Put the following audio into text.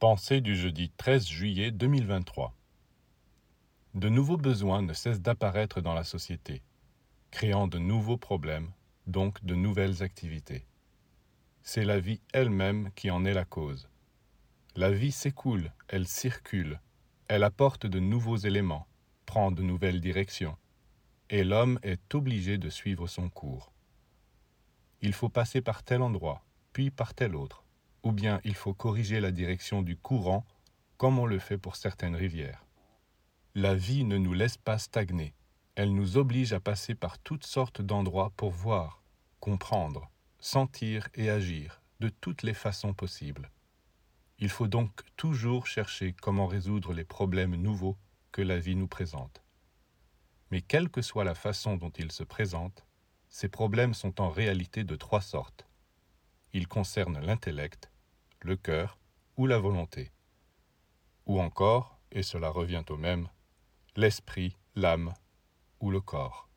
Pensée du jeudi 13 juillet 2023. De nouveaux besoins ne cessent d'apparaître dans la société, créant de nouveaux problèmes, donc de nouvelles activités. C'est la vie elle-même qui en est la cause. La vie s'écoule, elle circule, elle apporte de nouveaux éléments, prend de nouvelles directions, et l'homme est obligé de suivre son cours. Il faut passer par tel endroit, puis par tel autre, ou bien il faut corriger la direction du courant, comme on le fait pour certaines rivières. La vie ne nous laisse pas stagner, elle nous oblige à passer par toutes sortes d'endroits pour voir, comprendre, sentir et agir de toutes les façons possibles. Il faut donc toujours chercher comment résoudre les problèmes nouveaux que la vie nous présente. Mais quelle que soit la façon dont ils se présentent, ces problèmes sont en réalité de trois sortes. Ils concernent l'intellect, le cœur ou la volonté. Ou encore, et cela revient au même, l'esprit, l'âme ou le corps.